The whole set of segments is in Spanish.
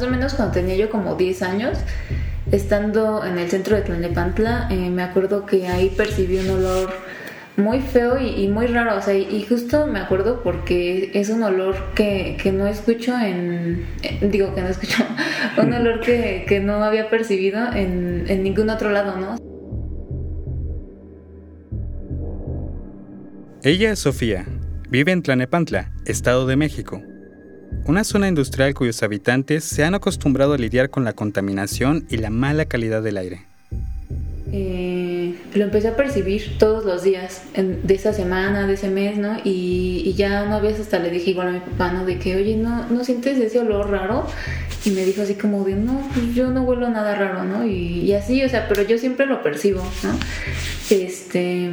más o menos cuando tenía yo como 10 años, estando en el centro de Tlalnepantla, eh, me acuerdo que ahí percibí un olor muy feo y, muy raro, o sea, y, justo me acuerdo porque es un olor que, no escucho en, digo que no escucho, un olor que, no había percibido en, en ningún otro lado, ¿no? Ella es Sofía, vive en Tlanepantla, Estado de México una zona industrial cuyos habitantes se han acostumbrado a lidiar con la contaminación y la mala calidad del aire. Eh, lo empecé a percibir todos los días de esa semana, de ese mes, ¿no? Y, ya una vez hasta le dije igual a mi papá, ¿no? De que, oye, ¿no, ¿no sientes ese olor raro? Y me dijo así como de, no, pues yo no huelo nada raro, ¿no? Y, y así, o sea, pero yo siempre lo percibo, ¿no? Este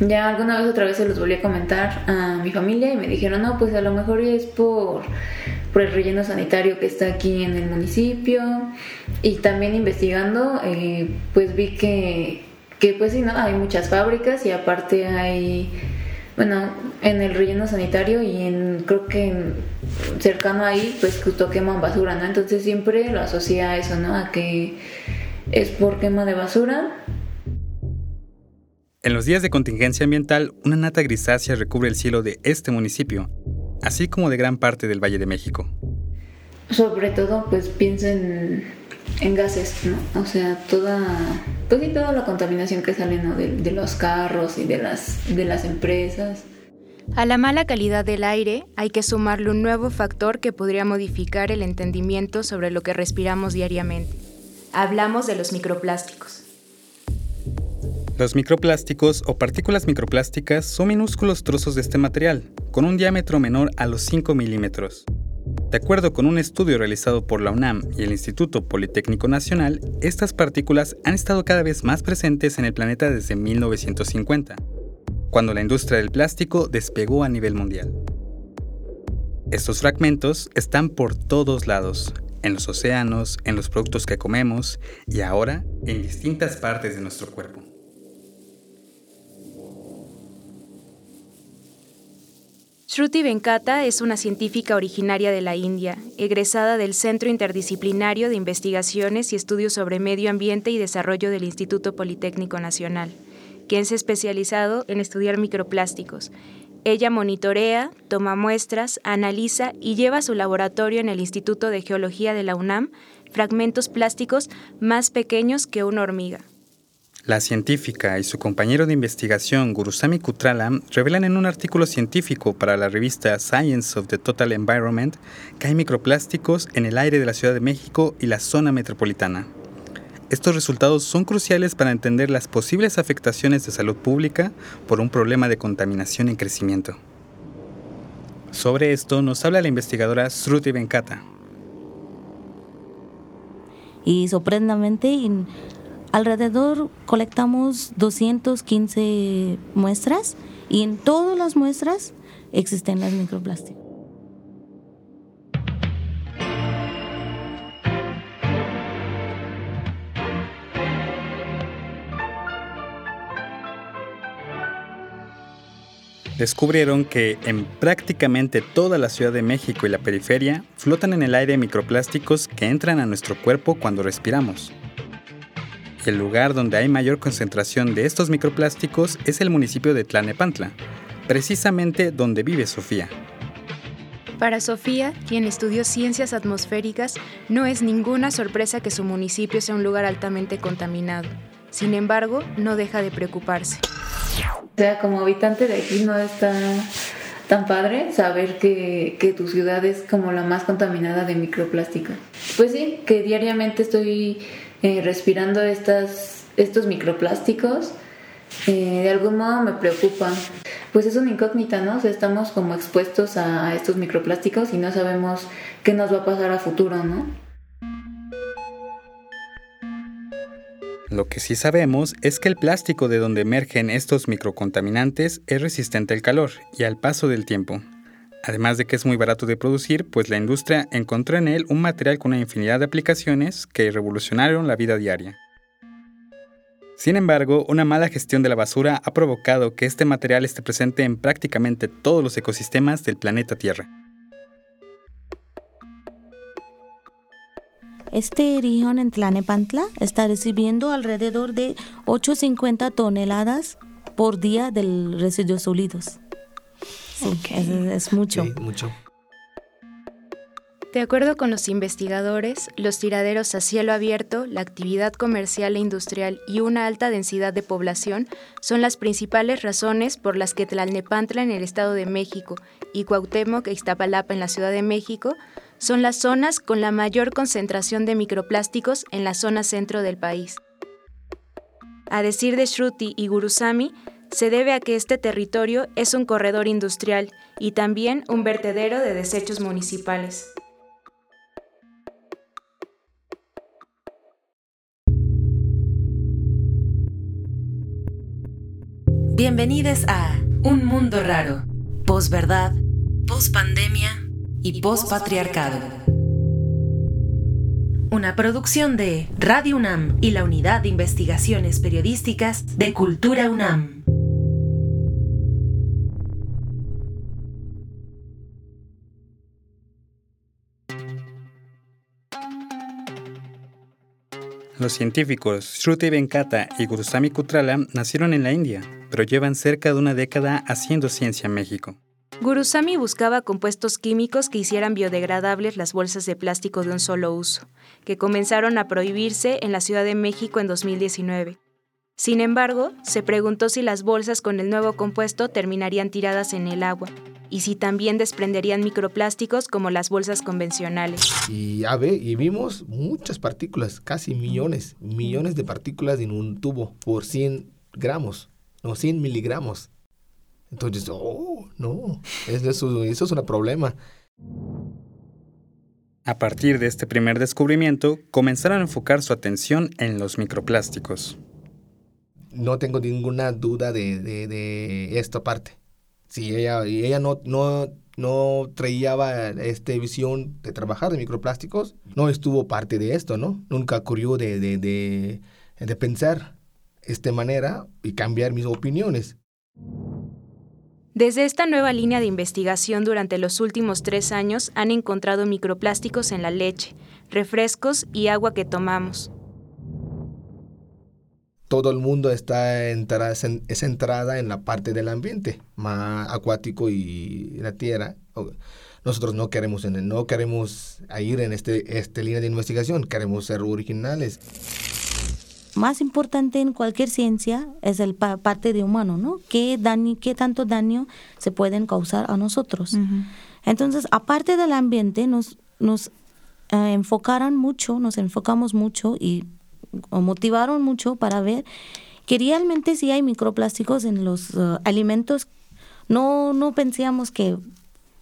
ya alguna vez otra vez se los volví a comentar a mi familia y me dijeron, no, pues a lo mejor es por, por el relleno sanitario que está aquí en el municipio. Y también investigando, eh, pues vi que, que pues sí, ¿no? Hay muchas fábricas y aparte hay, bueno, en el relleno sanitario y en, creo que cercano ahí, pues justo queman basura, ¿no? Entonces siempre lo asocia a eso, ¿no? A que es por quema de basura en los días de contingencia ambiental, una nata grisácea recubre el cielo de este municipio, así como de gran parte del Valle de México. Sobre todo, pues piensa en, gases, ¿no? O sea, toda, pues toda la contaminación que sale de, los carros y de las, de las empresas. A la mala calidad del aire hay que sumarle un nuevo factor que podría modificar el entendimiento sobre lo que respiramos diariamente. Hablamos de los microplásticos. Los microplásticos o partículas microplásticas son minúsculos trozos de este material, con un diámetro menor a los 5 milímetros. De acuerdo con un estudio realizado por la UNAM y el Instituto Politécnico Nacional, estas partículas han estado cada vez más presentes en el planeta desde 1950, cuando la industria del plástico despegó a nivel mundial. Estos fragmentos están por todos lados, en los océanos, en los productos que comemos y ahora en distintas partes de nuestro cuerpo. Shruti Venkata es una científica originaria de la India, egresada del Centro Interdisciplinario de Investigaciones y Estudios sobre Medio Ambiente y Desarrollo del Instituto Politécnico Nacional, quien se ha especializado en estudiar microplásticos. Ella monitorea, toma muestras, analiza y lleva a su laboratorio en el Instituto de Geología de la UNAM fragmentos plásticos más pequeños que una hormiga. La científica y su compañero de investigación Gurusami Kutrala revelan en un artículo científico para la revista Science of the Total Environment que hay microplásticos en el aire de la Ciudad de México y la zona metropolitana. Estos resultados son cruciales para entender las posibles afectaciones de salud pública por un problema de contaminación en crecimiento. Sobre esto nos habla la investigadora Sruti Venkata. Y sorprendentemente Alrededor colectamos 215 muestras y en todas las muestras existen las microplásticos. descubrieron que en prácticamente toda la Ciudad de México y la periferia flotan en el aire microplásticos que entran a nuestro cuerpo cuando respiramos. El lugar donde hay mayor concentración de estos microplásticos es el municipio de Tlanepantla, precisamente donde vive Sofía. Para Sofía, quien estudió ciencias atmosféricas, no es ninguna sorpresa que su municipio sea un lugar altamente contaminado. Sin embargo, no deja de preocuparse. O sea, como habitante de aquí no está tan padre saber que, que, tu ciudad es como la más contaminada de microplástico. Pues sí, que diariamente estoy eh, respirando estos microplásticos, eh, de algún modo me preocupan. Pues es una incógnita, ¿no? Estamos como expuestos a, estos microplásticos y no sabemos qué nos va a pasar a futuro, ¿no? Lo que sí sabemos es que el plástico de donde emergen estos microcontaminantes es resistente al calor y al paso del tiempo. Además de que es muy barato de producir, pues la industria encontró en él un material con una infinidad de aplicaciones que revolucionaron la vida diaria. Sin embargo, una mala gestión de la basura ha provocado que este material esté presente en prácticamente todos los ecosistemas del planeta Tierra. este región en Tlanepantla está recibiendo alrededor de 850 toneladas por día de residuos sólidos. Sí, es, mucho. Sí, mucho. De acuerdo con los investigadores, los tiraderos a cielo abierto, la actividad comercial e industrial y una alta densidad de población son las principales razones por las que Tlalnepantla en el Estado de México y Cuauhtémoc e Iztapalapa en la Ciudad de México son las zonas con la mayor concentración de microplásticos en la zona centro del país. A decir de Shruti y Gurusami, se debe a que este territorio es un corredor industrial y también un vertedero de desechos municipales. Bienvenidos a Un Mundo Raro, posverdad, pospandemia y pospatriarcado. Una producción de Radio UNAM y la Unidad de Investigaciones Periodísticas de Cultura UNAM. Los científicos Shruti Venkata y Gurusami Kutrala nacieron en la India, pero llevan cerca de una década haciendo ciencia en México. Gurusami buscaba compuestos químicos que hicieran biodegradables las bolsas de plástico de un solo uso, que comenzaron a prohibirse en la Ciudad de México en 2019. Sin embargo, se preguntó si las bolsas con el nuevo compuesto terminarían tiradas en el agua y si también desprenderían microplásticos como las bolsas convencionales. Y ya ve, y vimos muchas partículas, casi millones, millones de partículas en un tubo por 100 gramos, no 100 miligramos. Entonces, oh, no, eso, eso es un problema. A partir de este primer descubrimiento, comenzaron a enfocar su atención en los microplásticos. No tengo ninguna duda de, de, de esta parte. Si ella, ella no, no, no traía esta visión de trabajar de microplásticos, no estuvo parte de esto, ¿no? Nunca ocurrió de, de, de, de pensar esta manera y cambiar mis opiniones. Desde esta nueva línea de investigación durante los últimos tres años han encontrado microplásticos en la leche, refrescos y agua que tomamos. Todo el mundo está entrada, es entrada en la parte del ambiente, más acuático y la tierra. Nosotros no queremos, no queremos ir en este, esta línea de investigación, queremos ser originales más importante en cualquier ciencia es el parte de humano, ¿no? ¿Qué, daño, ¿Qué tanto daño se pueden causar a nosotros? Entonces, aparte del ambiente, nos, nos eh, enfocaron mucho, nos enfocamos mucho y motivaron mucho para ver que realmente sí hay microplásticos en los eh, alimentos. No, no pensíamos que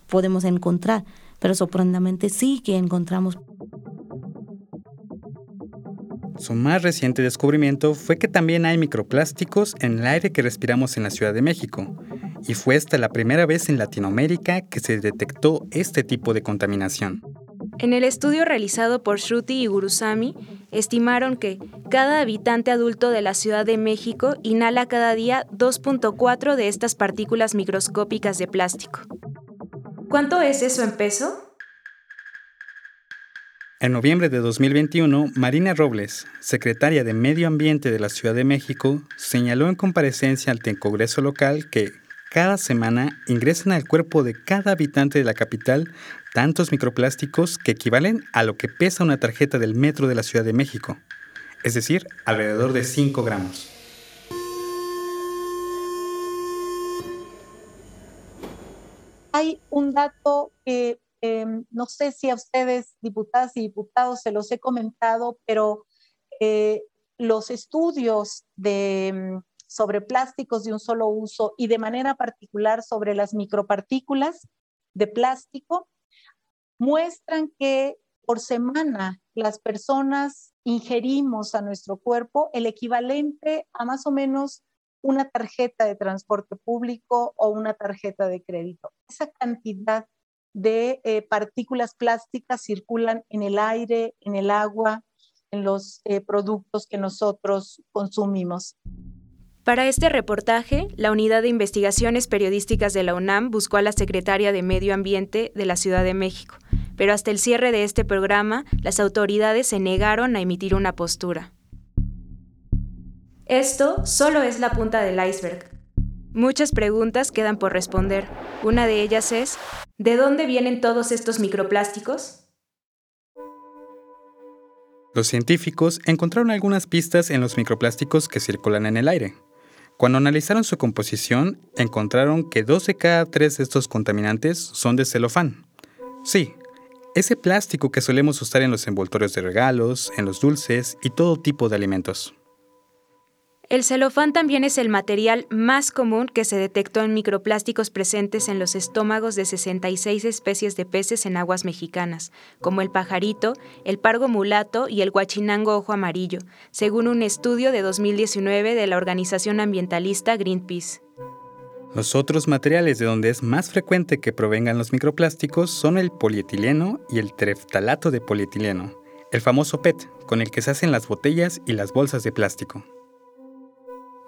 podemos encontrar, pero sorprendentemente sí que encontramos. Su más reciente descubrimiento fue que también hay microplásticos en el aire que respiramos en la Ciudad de México, y fue hasta la primera vez en Latinoamérica que se detectó este tipo de contaminación. En el estudio realizado por Shruti y Gurusami, estimaron que cada habitante adulto de la Ciudad de México inhala cada día 2.4 de estas partículas microscópicas de plástico. ¿Cuánto es eso en peso? En noviembre de 2021, Marina Robles, secretaria de Medio Ambiente de la Ciudad de México, señaló en comparecencia ante el Congreso local que cada semana ingresan al cuerpo de cada habitante de la capital tantos microplásticos que equivalen a lo que pesa una tarjeta del metro de la Ciudad de México, es decir, alrededor de 5 gramos. Hay un dato que Em, no sé si a ustedes, diputadas y diputados, se los he comentado, pero eh, los estudios de, sobre plásticos de un solo uso y de manera particular sobre las micropartículas de plástico muestran que por semana las personas ingerimos a nuestro cuerpo el equivalente a más o menos una tarjeta de transporte público o una tarjeta de crédito. Esa cantidad de eh, partículas plásticas circulan en el aire, en el agua, en los eh, productos que nosotros consumimos. Para este reportaje, la Unidad de Investigaciones Periodísticas de la UNAM buscó a la secretaria de Medio Ambiente de la Ciudad de México, pero hasta el cierre de este programa, las autoridades se negaron a emitir una postura. Esto solo es la punta del iceberg. Muchas preguntas quedan por responder. Una de ellas es, ¿de dónde vienen todos estos microplásticos? Los científicos encontraron algunas pistas en los microplásticos que circulan en el aire. Cuando analizaron su composición, encontraron que dos de cada tres de estos contaminantes son de celofán. Sí, ese plástico que solemos usar en los envoltorios de regalos, en los dulces y todo tipo de alimentos. El celofán también es el material más común que se detectó en microplásticos presentes en los estómagos de 66 especies de peces en aguas mexicanas, como el pajarito, el pargo mulato y el guachinango ojo amarillo, según un estudio de 2019 de la organización ambientalista Greenpeace. Los otros materiales de donde es más frecuente que provengan los microplásticos son el polietileno y el treftalato de polietileno, el famoso PET, con el que se hacen las botellas y las bolsas de plástico.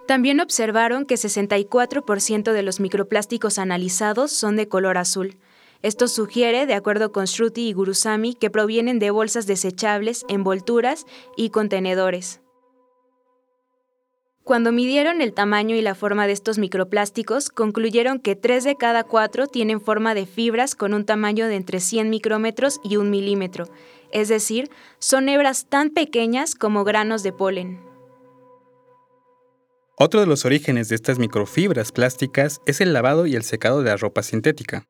También observaron que 64% de los microplásticos analizados son de color azul. Esto sugiere, de acuerdo con Shruti y Gurusami, que provienen de bolsas desechables, envolturas y contenedores. Cuando midieron el tamaño y la forma de estos microplásticos, concluyeron que 3 de cada 4 tienen forma de fibras con un tamaño de entre 100 micrómetros y 1 milímetro, es decir, son hebras tan pequeñas como granos de polen. Otro de los orígenes de estas microfibras plásticas es el lavado y el secado de la ropa sintética.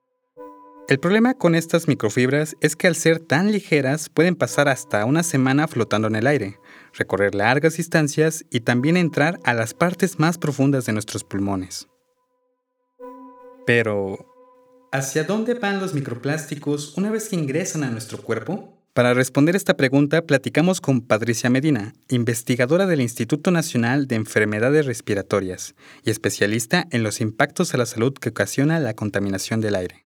El problema con estas microfibras es que al ser tan ligeras pueden pasar hasta una semana flotando en el aire, recorrer largas distancias y también entrar a las partes más profundas de nuestros pulmones. Pero, ¿hacia dónde van los microplásticos una vez que ingresan a nuestro cuerpo? Para responder esta pregunta, platicamos con Patricia Medina, investigadora del Instituto Nacional de Enfermedades Respiratorias y especialista en los impactos a la salud que ocasiona la contaminación del aire.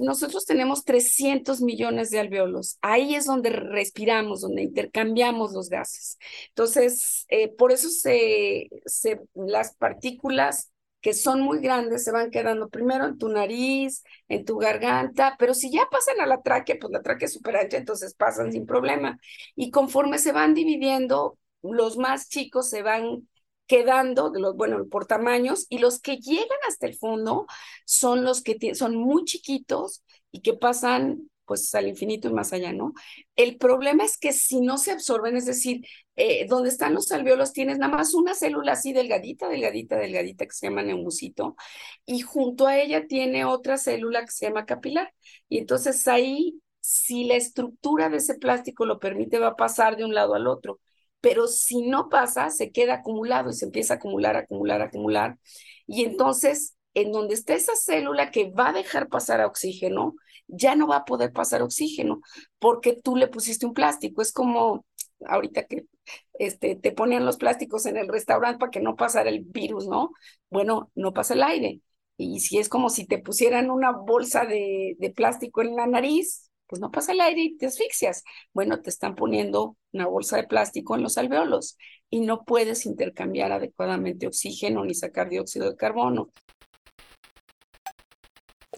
Nosotros tenemos 300 millones de alveolos. Ahí es donde respiramos, donde intercambiamos los gases. Entonces, eh, por eso se, se, las partículas que son muy grandes se van quedando primero en tu nariz, en tu garganta, pero si ya pasan a la tráquea, pues la tráquea es súper ancha, entonces pasan sin problema. Y conforme se van dividiendo, los más chicos se van quedando, de los, bueno, por tamaños, y los que llegan hasta el fondo son los que son muy chiquitos y que pasan pues al infinito y más allá, ¿no? El problema es que si no se absorben, es decir, eh, donde están los alveolos tienes nada más una célula así delgadita, delgadita, delgadita que se llama neumusito, y junto a ella tiene otra célula que se llama capilar. Y entonces ahí, si la estructura de ese plástico lo permite, va a pasar de un lado al otro. Pero si no pasa, se queda acumulado y se empieza a acumular, acumular, acumular. Y entonces, en donde está esa célula que va a dejar pasar a oxígeno, ya no va a poder pasar oxígeno porque tú le pusiste un plástico. Es como ahorita que este, te ponían los plásticos en el restaurante para que no pasara el virus, ¿no? Bueno, no pasa el aire. Y si es como si te pusieran una bolsa de, de plástico en la nariz, pues no pasa el aire y te asfixias. Bueno, te están poniendo una bolsa de plástico en los alveolos y no puedes intercambiar adecuadamente oxígeno ni sacar dióxido de carbono.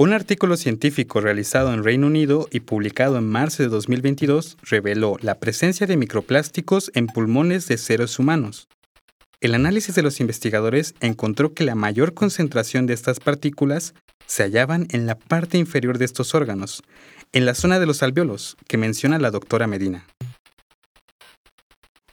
Un artículo científico realizado en Reino Unido y publicado en marzo de 2022 reveló la presencia de microplásticos en pulmones de seres humanos. El análisis de los investigadores encontró que la mayor concentración de estas partículas se hallaban en la parte inferior de estos órganos, en la zona de los alveolos, que menciona la doctora Medina.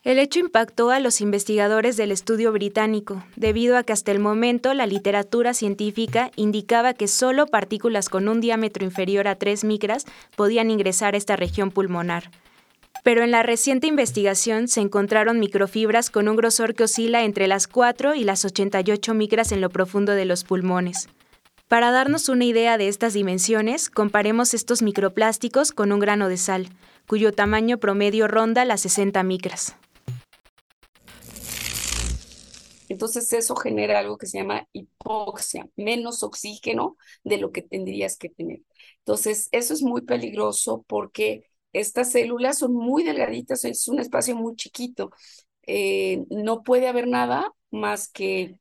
El hecho impactó a los investigadores del estudio británico, debido a que hasta el momento la literatura científica indicaba que solo partículas con un diámetro inferior a 3 micras podían ingresar a esta región pulmonar. Pero en la reciente investigación se encontraron microfibras con un grosor que oscila entre las 4 y las 88 micras en lo profundo de los pulmones. Para darnos una idea de estas dimensiones, comparemos estos microplásticos con un grano de sal, cuyo tamaño promedio ronda las 60 micras. Entonces eso genera algo que se llama hipoxia, menos oxígeno de lo que tendrías que tener. Entonces eso es muy peligroso porque estas células son muy delgaditas, es un espacio muy chiquito. Eh, no puede haber nada más que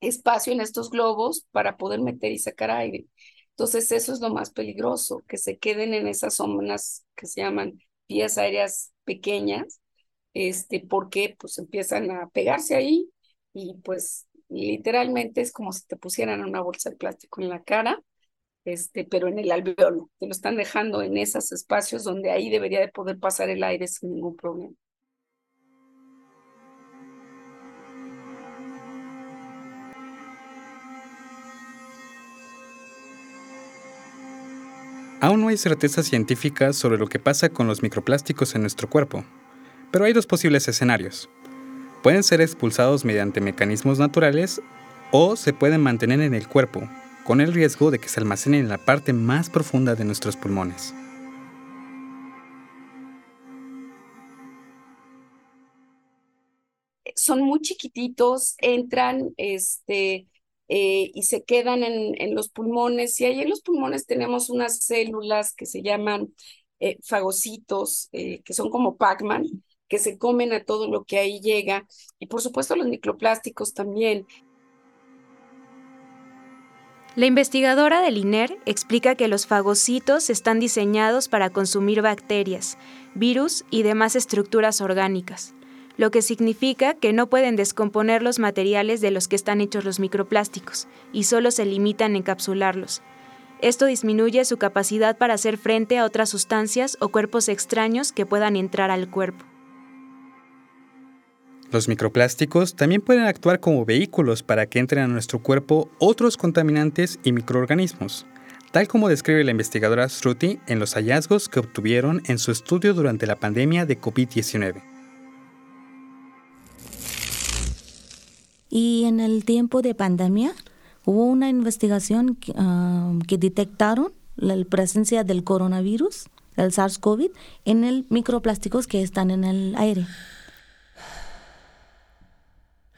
espacio en estos globos para poder meter y sacar aire. Entonces eso es lo más peligroso, que se queden en esas zonas que se llaman vías aéreas pequeñas, este, porque pues empiezan a pegarse ahí y pues literalmente es como si te pusieran una bolsa de plástico en la cara, este, pero en el alveolo, te lo están dejando en esos espacios donde ahí debería de poder pasar el aire sin ningún problema. Aún no hay certeza científica sobre lo que pasa con los microplásticos en nuestro cuerpo, pero hay dos posibles escenarios. Pueden ser expulsados mediante mecanismos naturales o se pueden mantener en el cuerpo, con el riesgo de que se almacenen en la parte más profunda de nuestros pulmones. Son muy chiquititos, entran, este, eh, y se quedan en, los pulmones. Y ahí en los pulmones tenemos unas células que se llaman eh, fagocitos, eh, que son como Pac-Man, que se comen a todo lo que ahí llega. Y por supuesto los microplásticos también. La investigadora del INER explica que los fagocitos están diseñados para consumir bacterias, virus y demás estructuras orgánicas lo que significa que no pueden descomponer los materiales de los que están hechos los microplásticos y solo se limitan a encapsularlos. Esto disminuye su capacidad para hacer frente a otras sustancias o cuerpos extraños que puedan entrar al cuerpo. Los microplásticos también pueden actuar como vehículos para que entren a nuestro cuerpo otros contaminantes y microorganismos, tal como describe la investigadora Struti en los hallazgos que obtuvieron en su estudio durante la pandemia de COVID-19. Y en el tiempo de pandemia hubo una investigación que, ah, detectaron la presencia del coronavirus, el SARS-CoV, en el microplásticos que están en el aire.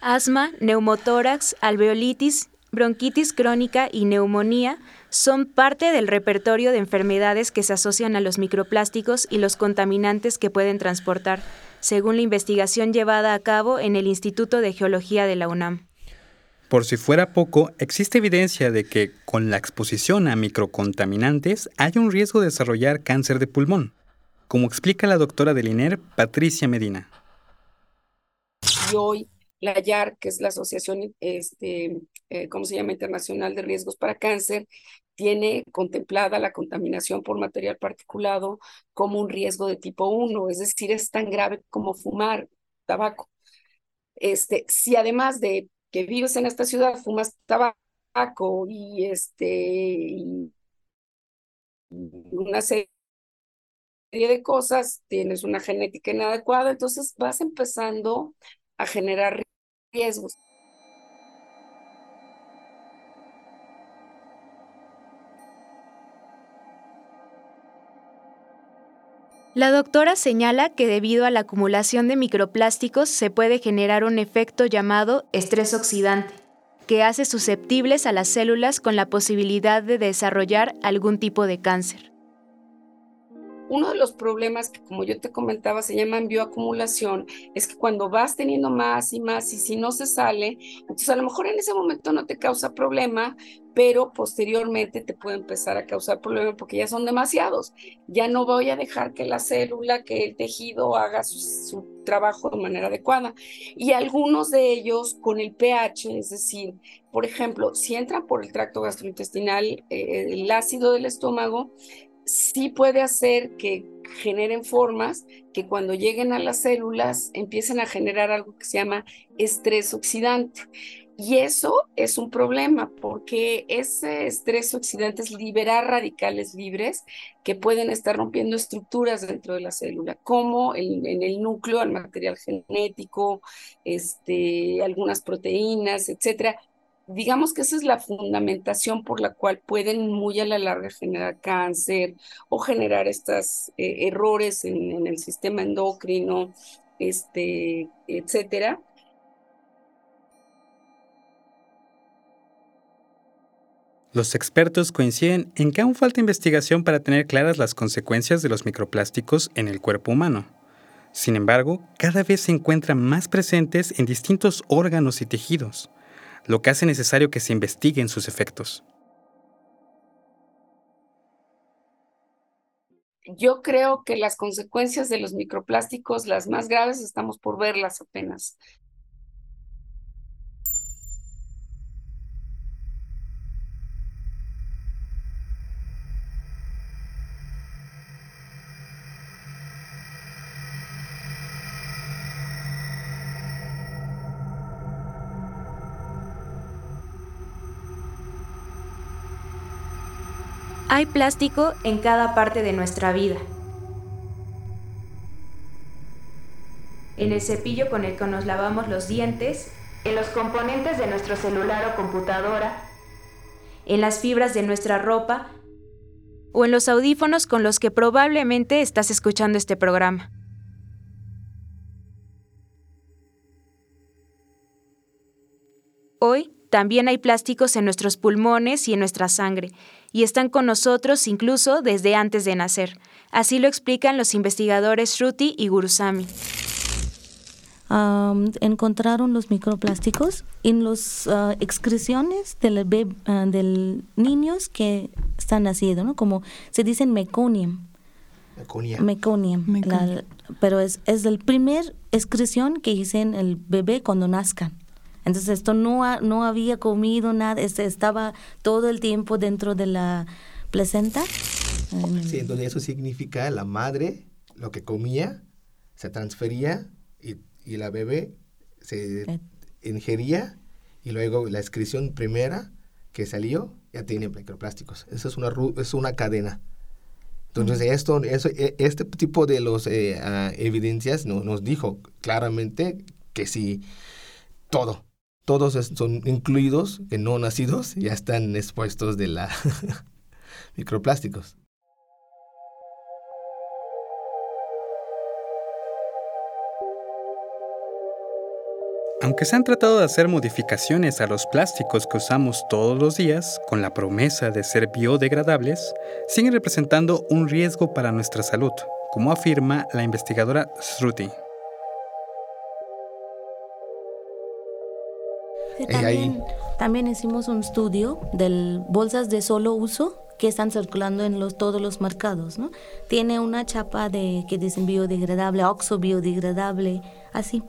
Asma, neumotórax, alveolitis, bronquitis crónica y neumonía son parte del repertorio de enfermedades que se asocian a los microplásticos y los contaminantes que pueden transportar según la investigación llevada a cabo en el Instituto de Geología de la UNAM. Por si fuera poco, existe evidencia de que con la exposición a microcontaminantes hay un riesgo de desarrollar cáncer de pulmón, como explica la doctora del INER, Patricia Medina. Y hoy la YAR, que es la Asociación, este, eh, ¿cómo se llama?, Internacional de Riesgos para Cáncer, tiene contemplada la contaminación por material particulado como un riesgo de tipo 1, es decir, es tan grave como fumar tabaco. Este, si además de que vives en esta ciudad fumas tabaco y este una serie de cosas, tienes una genética inadecuada, entonces vas empezando a generar riesgos. La doctora señala que debido a la acumulación de microplásticos se puede generar un efecto llamado estrés oxidante, que hace susceptibles a las células con la posibilidad de desarrollar algún tipo de cáncer. Uno de los problemas que, como yo te comentaba, se llaman bioacumulación, es que cuando vas teniendo más y más y si no se sale, entonces a lo mejor en ese momento no te causa problema, pero posteriormente te puede empezar a causar problema porque ya son demasiados. Ya no voy a dejar que la célula, que el tejido haga su, trabajo de manera adecuada. Y algunos de ellos con el pH, es decir, por ejemplo, si entran por el tracto gastrointestinal, eh, el ácido del estómago, sí puede hacer que generen formas que cuando lleguen a las células empiecen a generar algo que se llama estrés oxidante. Y eso es un problema porque ese estrés oxidante es liberar radicales libres que pueden estar rompiendo estructuras dentro de la célula, como en el núcleo, el material genético, este, algunas proteínas, etcétera, digamos que esa es la fundamentación por la cual pueden muy a la larga generar cáncer o generar estos eh, errores en, el sistema endocrino, este, etcétera. Los expertos coinciden en que aún falta investigación para tener claras las consecuencias de los microplásticos en el cuerpo humano. Sin embargo, cada vez se encuentran más presentes en distintos órganos y tejidos lo que hace necesario que se investiguen sus efectos. Yo creo que las consecuencias de los microplásticos, las más graves, estamos por verlas apenas. Hay plástico en cada parte de nuestra vida. En el cepillo con el que nos lavamos los dientes, en los componentes de nuestro celular o computadora, en las fibras de nuestra ropa o en los audífonos con los que probablemente estás escuchando este programa. Hoy también hay plásticos en nuestros pulmones y en nuestra sangre, y están con nosotros incluso desde antes de nacer. Así lo explican los investigadores Shruti y Gurusami. encontraron los microplásticos en las ah, excreciones de ah, del niños que están naciendo, ¿no? Como se dicen meconium. Meconium. pero es, es el primer excreción que dicen el bebé cuando nazcan. Entonces esto no, no había comido nada, este, estaba todo el tiempo dentro de la placenta. Sí, entonces eso significa la madre lo que comía se transfería y, y la bebé se eh. ingería y luego la excreción primera que salió ya tiene microplásticos. Eso es una, es una cadena. Entonces, esto, eso, e, este tipo de los, eh, ah, evidencias no, nos dijo claramente que si todo, todos son incluidos, que no nacidos, ya están expuestos de la microplásticos. Aunque se han tratado de hacer modificaciones a los plásticos que usamos todos los días con la promesa de ser biodegradables, siguen representando un riesgo para nuestra salud, como afirma la investigadora Sruti. también, hicimos un estudio de bolsas de solo uso que están circulando en los, todos los mercados, ¿no? Tiene una chapa de que dicen biodegradable, oxo biodegradable, así.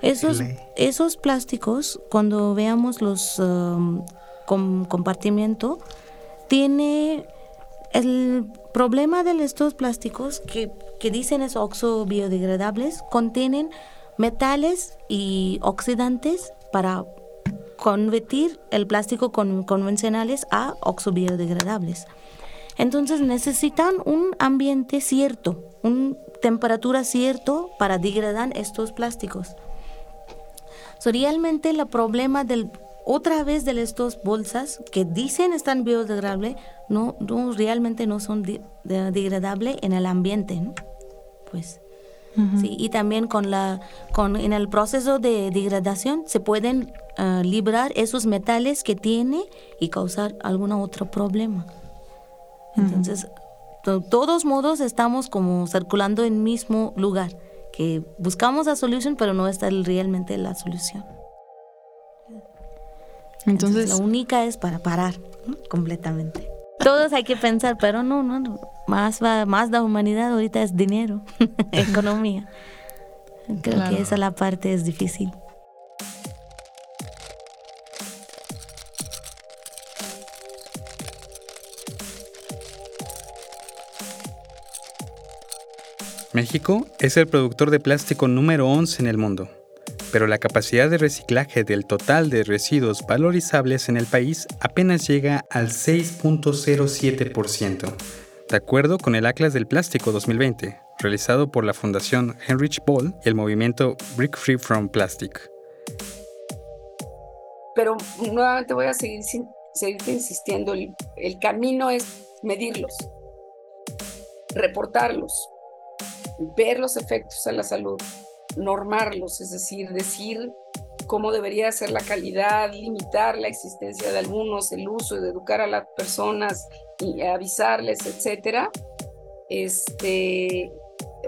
Esos, esos plásticos, cuando veamos los um, compartimiento, tiene el problema de estos plásticos que, que dicen es oxo biodegradables, contienen metales y oxidantes para convertir el plástico con, convencionales a oxobiodegradables. Entonces necesitan un ambiente cierto, una temperatura cierto para degradar estos plásticos. So, realmente el problema del otra vez de estas bolsas que dicen están biodegradables no, no realmente no son degradables en el ambiente, Pues sí, y también con la, con, en el proceso de degradación se pueden uh, librar esos metales que tiene y causar algún otro problema. Entonces, de todos modos estamos como circulando en el mismo lugar, que buscamos la solución, pero no está realmente la solución. Entonces, la única es para parar completamente. Todos hay que pensar, pero no, no, no. Más, más la humanidad ahorita es dinero, economía. Creo que esa la parte es difícil. México es el productor de plástico número 11 en el mundo pero la capacidad de reciclaje del total de residuos valorizables en el país apenas llega al 6.07%, de acuerdo con el Atlas del Plástico 2020, realizado por la Fundación Heinrich Ball y el movimiento Brick Free from Plastic. Pero nuevamente voy a seguir, insistiendo, el, el camino es medirlos, reportarlos, ver los efectos a la salud, normarlos, es decir, decir cómo debería ser la calidad, limitar la existencia de algunos, el uso de educar a las personas y avisarles, etcétera. Este,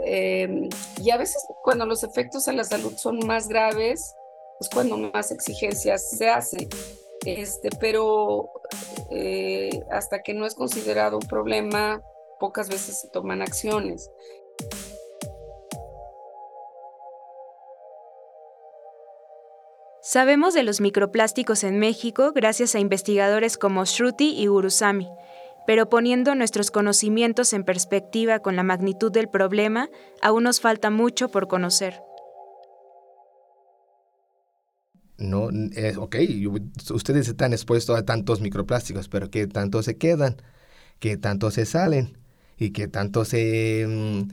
em, y a veces cuando los efectos a la salud son más graves, es cuando más exigencias se hacen. Este, pero eh, hasta que no es considerado un problema pocas veces se toman acciones. Sabemos de los microplásticos en México gracias a investigadores como Shruti y Urusami, pero poniendo nuestros conocimientos en perspectiva con la magnitud del problema, aún nos falta mucho por conocer. No, es, ok, ustedes están expuestos a tantos microplásticos, pero ¿qué tanto se quedan? ¿Qué tanto se salen? ¿Y qué tanto se, mm,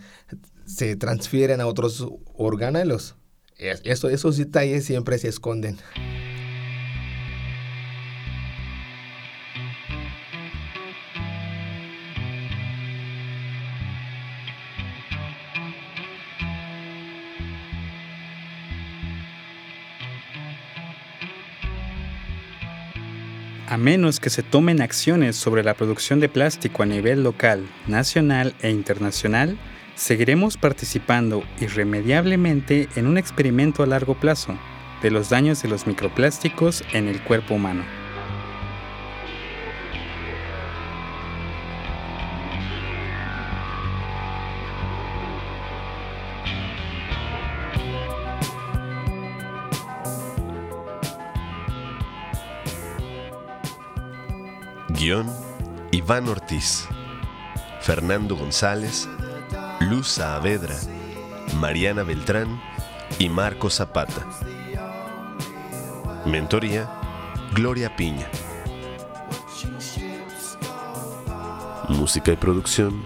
se transfieren a otros órganos? Eso, esos detalles siempre se esconden. A menos que se tomen acciones sobre la producción de plástico a nivel local, nacional e internacional, seguiremos participando irremediablemente en un experimento a largo plazo de los daños de los microplásticos en el cuerpo humano. Guión Iván Ortiz, Fernando González, Luz Saavedra, Mariana Beltrán y Marco Zapata. Mentoría, Gloria Piña. Música y producción,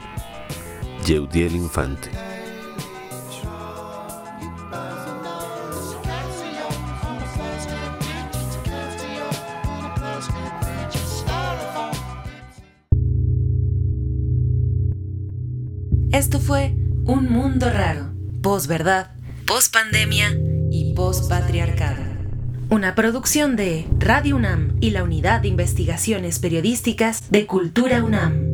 Yeudiel Infante. Posverdad, pospandemia y pospatriarcado. Una producción de Radio UNAM y la Unidad de Investigaciones Periodísticas de Cultura UNAM.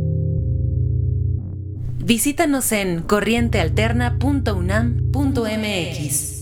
Visítanos en corrientealterna.unam.mx.